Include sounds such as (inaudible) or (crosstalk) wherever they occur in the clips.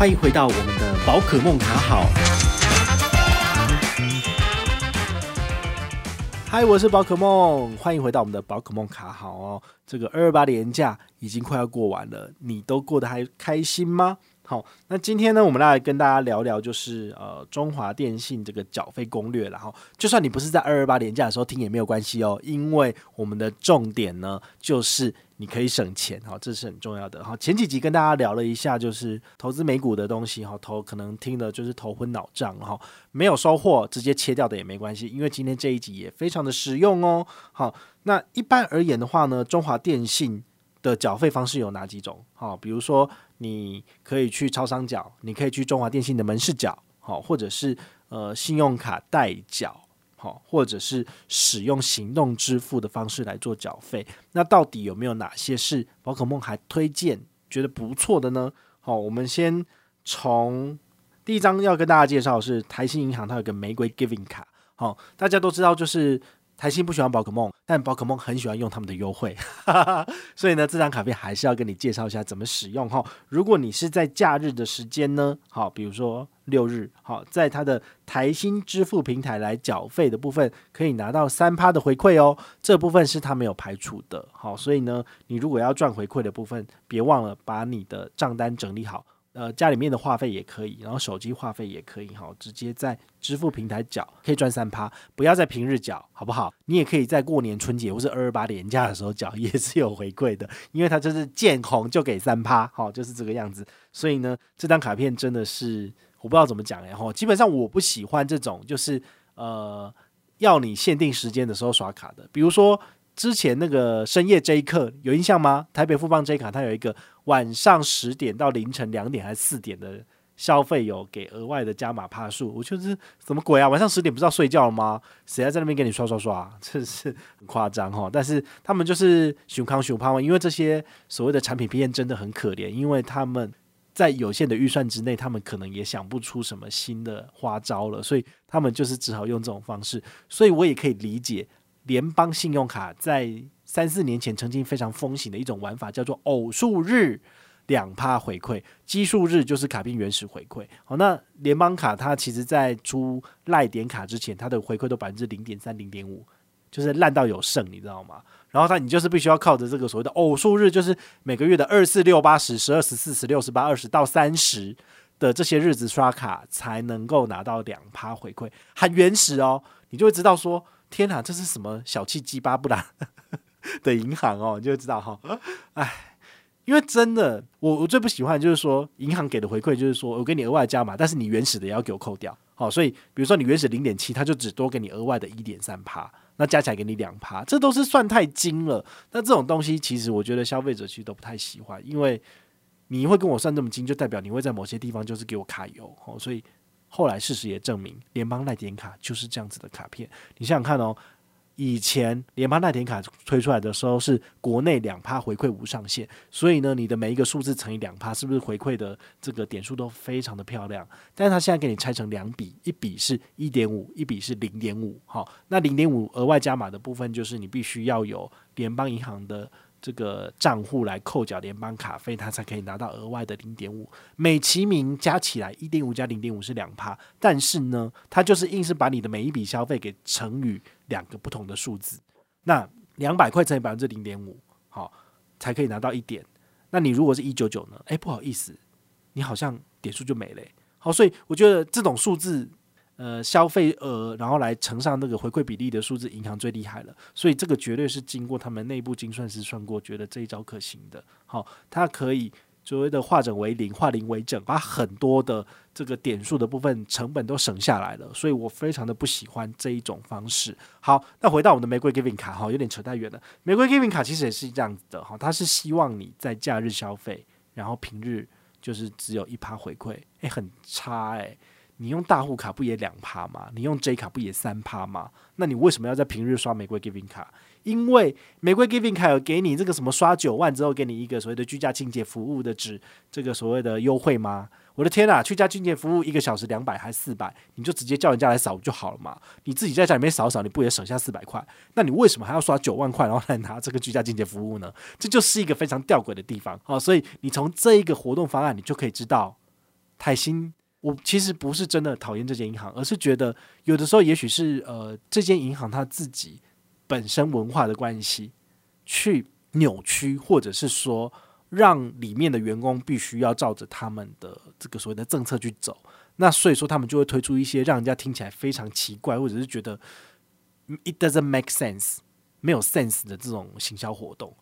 欢迎回到我们的宝可梦卡好。嗨，我是宝可梦，欢迎回到我们的宝可梦卡好哦。这个二二八年假已经快要过完了，你都过得还开心吗？好，那今天呢，我们来跟大家聊聊，就是呃，中华电信这个缴费攻略。然后，就算你不是在二二八年假的时候听也没有关系哦，因为我们的重点呢，就是你可以省钱，哈，这是很重要的。哈，前几集跟大家聊了一下，就是投资美股的东西，哈，头可能听的就是头昏脑胀，哈，没有收获，直接切掉的也没关系，因为今天这一集也非常的实用哦。好，那一般而言的话呢，中华电信的缴费方式有哪几种？好，比如说。你可以去超商缴，你可以去中华电信的门市缴，好，或者是呃信用卡代缴，好，或者是使用行动支付的方式来做缴费。那到底有没有哪些是宝可梦还推荐觉得不错的呢？好，我们先从第一张要跟大家介绍的是台新银行，它有个玫瑰 Giving 卡，好，大家都知道就是。台新不喜欢宝可梦，但宝可梦很喜欢用他们的优惠，(laughs) 所以呢，这张卡片还是要跟你介绍一下怎么使用哈。如果你是在假日的时间呢，好，比如说六日，好，在它的台新支付平台来缴费的部分，可以拿到三趴的回馈哦。这部分是他没有排除的，好，所以呢，你如果要赚回馈的部分，别忘了把你的账单整理好。呃，家里面的话费也可以，然后手机话费也可以，哈，直接在支付平台缴，可以赚三趴，不要在平日缴，好不好？你也可以在过年春节或是二二八连假的时候缴，也是有回馈的，因为它就是见红就给三趴，好，就是这个样子。所以呢，这张卡片真的是我不知道怎么讲，然后基本上我不喜欢这种就是呃要你限定时间的时候刷卡的，比如说。之前那个深夜 J 课有印象吗？台北富邦 J 卡它有一个晚上十点到凌晨两点还是四点的消费，有给额外的加码帕数。我就是什么鬼啊？晚上十点不是要睡觉了吗？谁还在那边给你刷刷刷？(laughs) 真是很夸张哈！但是他们就是熊康熊胖嘛，因为这些所谓的产品片真的很可怜，因为他们在有限的预算之内，他们可能也想不出什么新的花招了，所以他们就是只好用这种方式。所以我也可以理解。联邦信用卡在三四年前曾经非常风行的一种玩法，叫做偶数日两趴回馈，奇数日就是卡片原始回馈。好，那联邦卡它其实在出赖点卡之前，它的回馈都百分之零点三、零点五，就是烂到有剩，你知道吗？然后它你就是必须要靠着这个所谓的偶数日，就是每个月的二四六八十、十二十四、十六十八、二十到三十的这些日子刷卡，才能够拿到两趴回馈，很原始哦，你就会知道说。天哪，这是什么小气鸡巴不啦 (laughs) 的银行哦？你就知道哈，哎，因为真的，我我最不喜欢就是说，银行给的回馈就是说我给你额外加码，但是你原始的也要给我扣掉。好，所以比如说你原始零点七，他就只多给你额外的一点三趴，那加起来给你两趴，这都是算太精了。那这种东西其实我觉得消费者其实都不太喜欢，因为你会跟我算这么精，就代表你会在某些地方就是给我卡油。好，所以。后来事实也证明，联邦赖点卡就是这样子的卡片。你想想看哦，以前联邦赖点卡推出来的时候是国内两趴回馈无上限，所以呢，你的每一个数字乘以两趴，是不是回馈的这个点数都非常的漂亮？但是它现在给你拆成两笔，一笔是一点五，一笔是零点五。好，那零点五额外加码的部分，就是你必须要有联邦银行的。这个账户来扣缴联邦卡费，它才可以拿到额外的零点五，美其名加起来一点五加零点五是两趴，但是呢，它就是硬是把你的每一笔消费给乘以两个不同的数字，那两百块乘以百分之零点五，好，才可以拿到一点。那你如果是一九九呢？哎，不好意思，你好像点数就没了。好，所以我觉得这种数字。呃，消费额，然后来乘上那个回馈比例的数字，银行最厉害了。所以这个绝对是经过他们内部精算师算过，觉得这一招可行的。好，它可以所谓的化整为零，化零为整，把很多的这个点数的部分成本都省下来了。所以我非常的不喜欢这一种方式。好，那回到我们的玫瑰 Giving 卡，哈，有点扯太远了。玫瑰 Giving 卡其实也是这样子的，哈，它是希望你在假日消费，然后平日就是只有一趴回馈，诶，很差诶。你用大户卡不也两趴吗？你用 J 卡不也三趴吗？那你为什么要在平日刷玫瑰 Giving 卡？因为玫瑰 Giving 卡有给你这个什么刷九万之后给你一个所谓的居家清洁服务的纸，这个所谓的优惠吗？我的天呐，居家清洁服务一个小时两百还是四百？你就直接叫人家来扫就好了嘛？你自己在家里面扫扫，你不也省下四百块？那你为什么还要刷九万块然后来拿这个居家清洁服务呢？这就是一个非常吊诡的地方。好，所以你从这一个活动方案，你就可以知道。泰新，我其实不是真的讨厌这间银行，而是觉得有的时候也许是呃这间银行它自己本身文化的关系，去扭曲，或者是说让里面的员工必须要照着他们的这个所谓的政策去走。那所以说他们就会推出一些让人家听起来非常奇怪，或者是觉得 it doesn't make sense 没有 sense 的这种行销活动。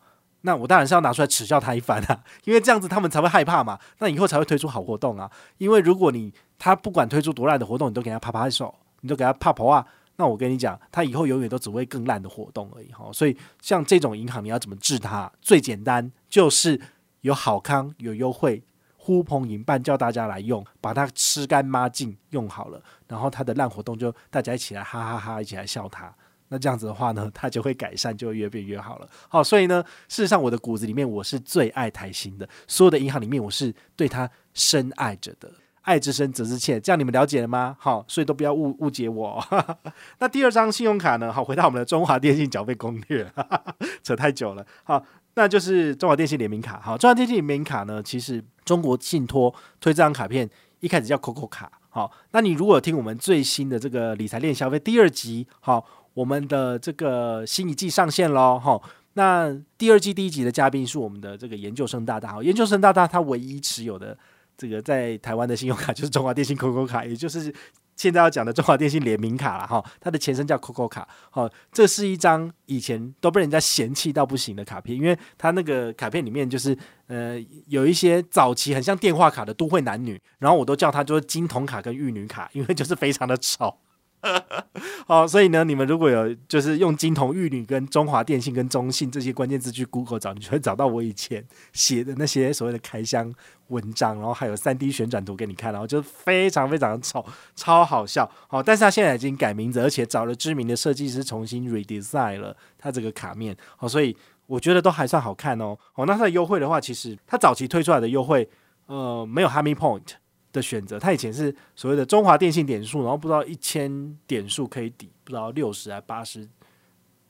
那我当然是要拿出来耻笑他一番啊，(laughs) 因为这样子他们才会害怕嘛。那以后才会推出好活动啊。因为如果你他不管推出多烂的活动，你都给他拍拍手，你都给他啪啪啊，那我跟你讲，他以后永远都只会更烂的活动而已哈。所以像这种银行，你要怎么治它？最简单就是有好康有优惠，呼朋引伴叫大家来用，把它吃干抹净用好了，然后他的烂活动就大家一起来哈哈哈哈，一起来笑他。那这样子的话呢，它就会改善，就会越变越好了。好，所以呢，事实上我的骨子里面我是最爱台新的，所有的银行里面我是对它深爱着的，爱之深责之切。这样你们了解了吗？好，所以都不要误误解我。(laughs) 那第二张信用卡呢？好，回到我们的中华电信缴费攻略，(laughs) 扯太久了。好，那就是中华电信联名卡。好，中华电信联名卡呢，其实中国信托推这张卡片一开始叫 COCO 卡。好，那你如果听我们最新的这个理财练消费第二集，好。我们的这个新一季上线喽，哈，那第二季第一集的嘉宾是我们的这个研究生大大，研究生大大他唯一持有的这个在台湾的信用卡就是中华电信 COCO 卡，也就是现在要讲的中华电信联名卡了，哈，它的前身叫 COCO 卡，哈，这是一张以前都被人家嫌弃到不行的卡片，因为它那个卡片里面就是呃有一些早期很像电话卡的都会男女，然后我都叫它就是金童卡跟玉女卡，因为就是非常的丑。(laughs) 好，所以呢，你们如果有就是用金童玉女跟中华电信跟中信这些关键字去 Google 找，你就会找到我以前写的那些所谓的开箱文章，然后还有三 D 旋转图给你看，然后就非常非常丑，超好笑。好，但是他现在已经改名字，而且找了知名的设计师重新 redesign 了他这个卡面。好，所以我觉得都还算好看哦。好，那它的优惠的话，其实它早期推出来的优惠，呃，没有 Harmony Point。的选择，它以前是所谓的中华电信点数，然后不知道一千点数可以抵不知道六十还八十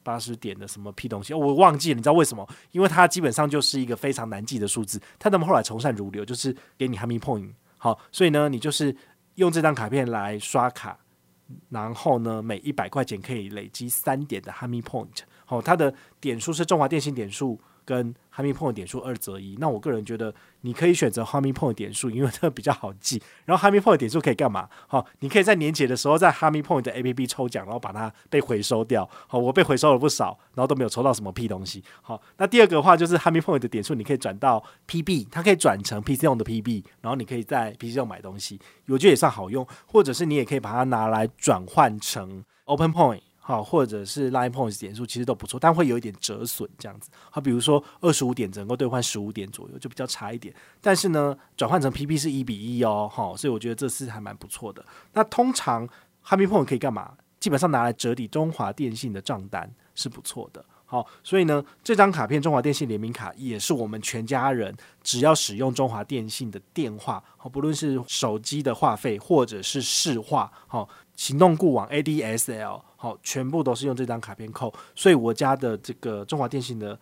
八十点的什么屁东西，我忘记了，你知道为什么？因为它基本上就是一个非常难记的数字。它那么后来从善如流，就是给你 h a p p Point，好，所以呢，你就是用这张卡片来刷卡，然后呢，每一百块钱可以累积三点的 h a p p Point，好，它的点数是中华电信点数。跟 Harmony Point 点数二择一，那我个人觉得你可以选择 Harmony Point 点数，因为这个比较好记。然后 Harmony Point 点数可以干嘛？好，你可以在年节的时候在 Harmony Point 的 APP 抽奖，然后把它被回收掉。好，我被回收了不少，然后都没有抽到什么屁东西。好，那第二个的话就是 Harmony Point 的点数，你可以转到 PB，它可以转成 PC 用的 PB，然后你可以在 PC 用买东西，我觉得也算好用。或者是你也可以把它拿来转换成 Open Point。好，或者是 Line Points 点数其实都不错，但会有一点折损这样子。好，比如说二十五点只能够兑换十五点左右，就比较差一点。但是呢，转换成 PP 是一比一哦，好，所以我觉得这次还蛮不错的。那通常 Happy Point 可以干嘛？基本上拿来折抵中华电信的账单是不错的。好，所以呢，这张卡片中华电信联名卡也是我们全家人只要使用中华电信的电话，好，不论是手机的话费或者是市话，好。行动固网 ADSL 好，全部都是用这张卡片扣，所以我家的这个中华电信的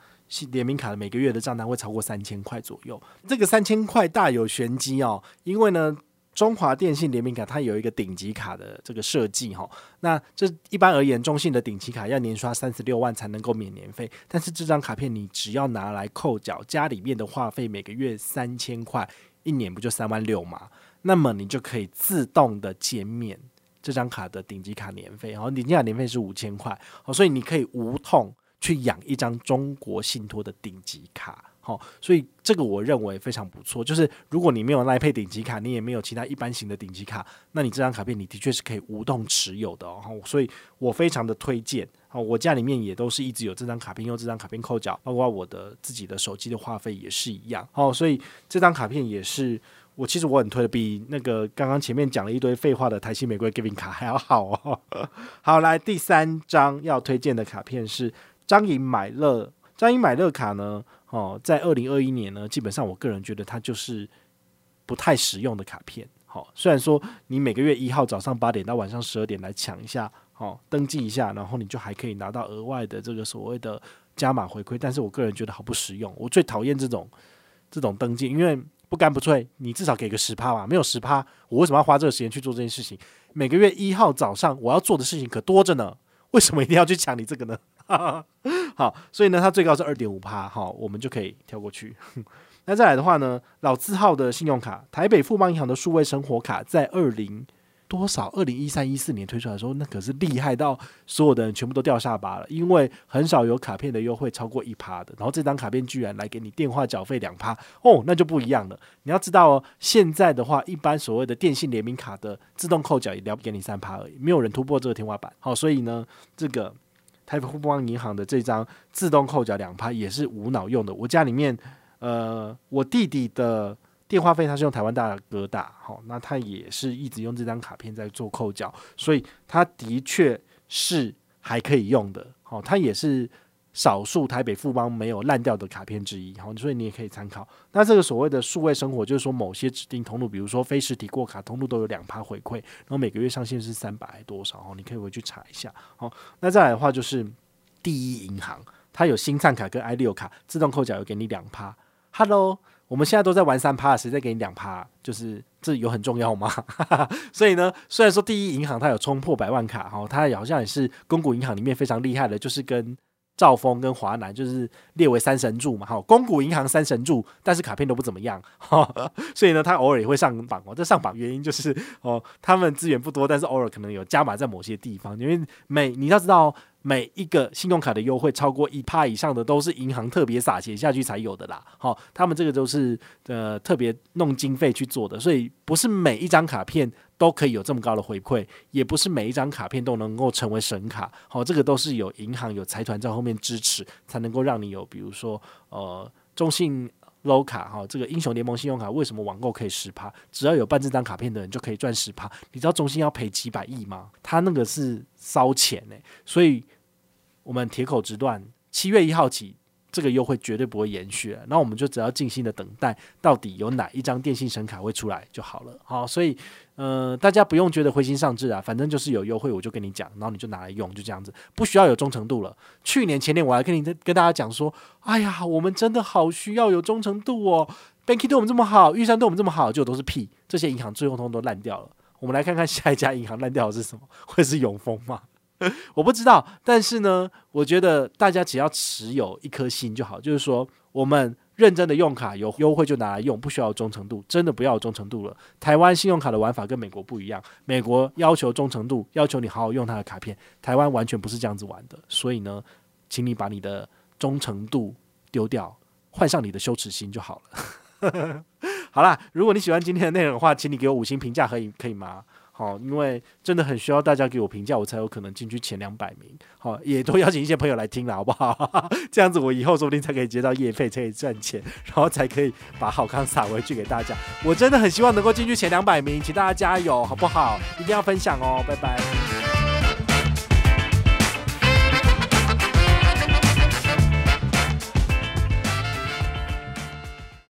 联名卡的每个月的账单会超过三千块左右。这个三千块大有玄机哦，因为呢，中华电信联名卡它有一个顶级卡的这个设计哈。那这一般而言，中信的顶级卡要年刷三十六万才能够免年费，但是这张卡片你只要拿来扣缴家里面的话费，每个月三千块，一年不就三万六吗？那么你就可以自动的减免。这张卡的顶级卡年费，然后顶级卡年费是五千块，好，所以你可以无痛去养一张中国信托的顶级卡，好，所以这个我认为非常不错。就是如果你没有 Line Pay 顶级卡，你也没有其他一般型的顶级卡，那你这张卡片你的确是可以无动持有的哦。所以我非常的推荐，好，我家里面也都是一直有这张卡片，用这张卡片扣缴，包括我的自己的手机的话费也是一样，好，所以这张卡片也是。我其实我很推的，比那个刚刚前面讲了一堆废话的台新玫瑰 Giving 卡还要好哦。(laughs) 好，来第三张要推荐的卡片是张颖买乐。张颖买乐卡呢，哦，在二零二一年呢，基本上我个人觉得它就是不太实用的卡片。好，虽然说你每个月一号早上八点到晚上十二点来抢一下，好，登记一下，然后你就还可以拿到额外的这个所谓的加码回馈，但是我个人觉得好不实用。我最讨厌这种这种登记，因为不干不脆，你至少给个十趴吧。没有十趴，我为什么要花这个时间去做这件事情？每个月一号早上我要做的事情可多着呢，为什么一定要去抢你这个呢？(laughs) 好，所以呢，它最高是二点五趴，好，我们就可以跳过去。(laughs) 那再来的话呢，老字号的信用卡，台北富邦银行的数位生活卡，在二零。多少？二零一三一四年推出来的时候，那可是厉害到所有的人全部都掉下巴了，因为很少有卡片的优惠超过一趴的。然后这张卡片居然来给你电话缴费两趴哦，那就不一样了。你要知道哦，现在的话，一般所谓的电信联名卡的自动扣缴也了不给你三趴而已，没有人突破这个天花板。好，所以呢，这个台北富邦银行的这张自动扣缴两拍也是无脑用的。我家里面，呃，我弟弟的。电话费他是用台湾大哥大，好，那他也是一直用这张卡片在做扣缴，所以他的确是还可以用的，好，他也是少数台北富邦没有烂掉的卡片之一，好，所以你也可以参考。那这个所谓的数位生活，就是说某些指定通路，比如说非实体过卡通路都有两趴回馈，然后每个月上限是三百多少，哦，你可以回去查一下，好，那再来的话就是第一银行，它有新灿卡跟 i 六卡自动扣缴，有给你两趴，Hello。我们现在都在玩三趴，谁在给你两趴？就是这有很重要吗？(laughs) 所以呢，虽然说第一银行它有冲破百万卡哈，它好像也是公股银行里面非常厉害的，就是跟兆丰跟华南就是列为三神柱嘛。哈，公股银行三神柱，但是卡片都不怎么样，(laughs) 所以呢，它偶尔也会上榜哦。这上榜原因就是哦，他们资源不多，但是偶尔可能有加码在某些地方，因为每你要知道。每一个信用卡的优惠超过一趴以上的，都是银行特别撒钱下去才有的啦。好，他们这个都是呃特别弄经费去做的，所以不是每一张卡片都可以有这么高的回馈，也不是每一张卡片都能够成为神卡。好，这个都是有银行有财团在后面支持，才能够让你有，比如说呃中信。low 卡哈，这个英雄联盟信用卡为什么网购可以十趴？只要有办这张卡片的人就可以赚十趴。你知道中信要赔几百亿吗？他那个是烧钱呢。所以我们铁口直断，七月一号起。这个优惠绝对不会延续，那我们就只要静心的等待，到底有哪一张电信神卡会出来就好了。好，所以呃，大家不用觉得灰心丧志啊，反正就是有优惠，我就跟你讲，然后你就拿来用，就这样子，不需要有忠诚度了。去年前年我还跟你跟大家讲说，哎呀，我们真的好需要有忠诚度哦，Banky 对我们这么好，玉山对我们这么好，就都是屁，这些银行最后通通都烂掉了。我们来看看下一家银行烂掉的是什么？会是永丰吗？(laughs) 我不知道，但是呢，我觉得大家只要持有一颗心就好，就是说，我们认真的用卡，有优惠就拿来用，不需要忠诚度，真的不要忠诚度了。台湾信用卡的玩法跟美国不一样，美国要求忠诚度，要求你好好用它的卡片，台湾完全不是这样子玩的。所以呢，请你把你的忠诚度丢掉，换上你的羞耻心就好了。(laughs) 好啦，如果你喜欢今天的内容的话，请你给我五星评价，可以可以吗？好，因为真的很需要大家给我评价，我才有可能进去前两百名。好，也多邀请一些朋友来听了，好不好？(laughs) 这样子我以后说不定才可以接到业费，才可以赚钱，然后才可以把好康撒回去给大家。我真的很希望能够进去前两百名，请大家加油，好不好？一定要分享哦，拜拜。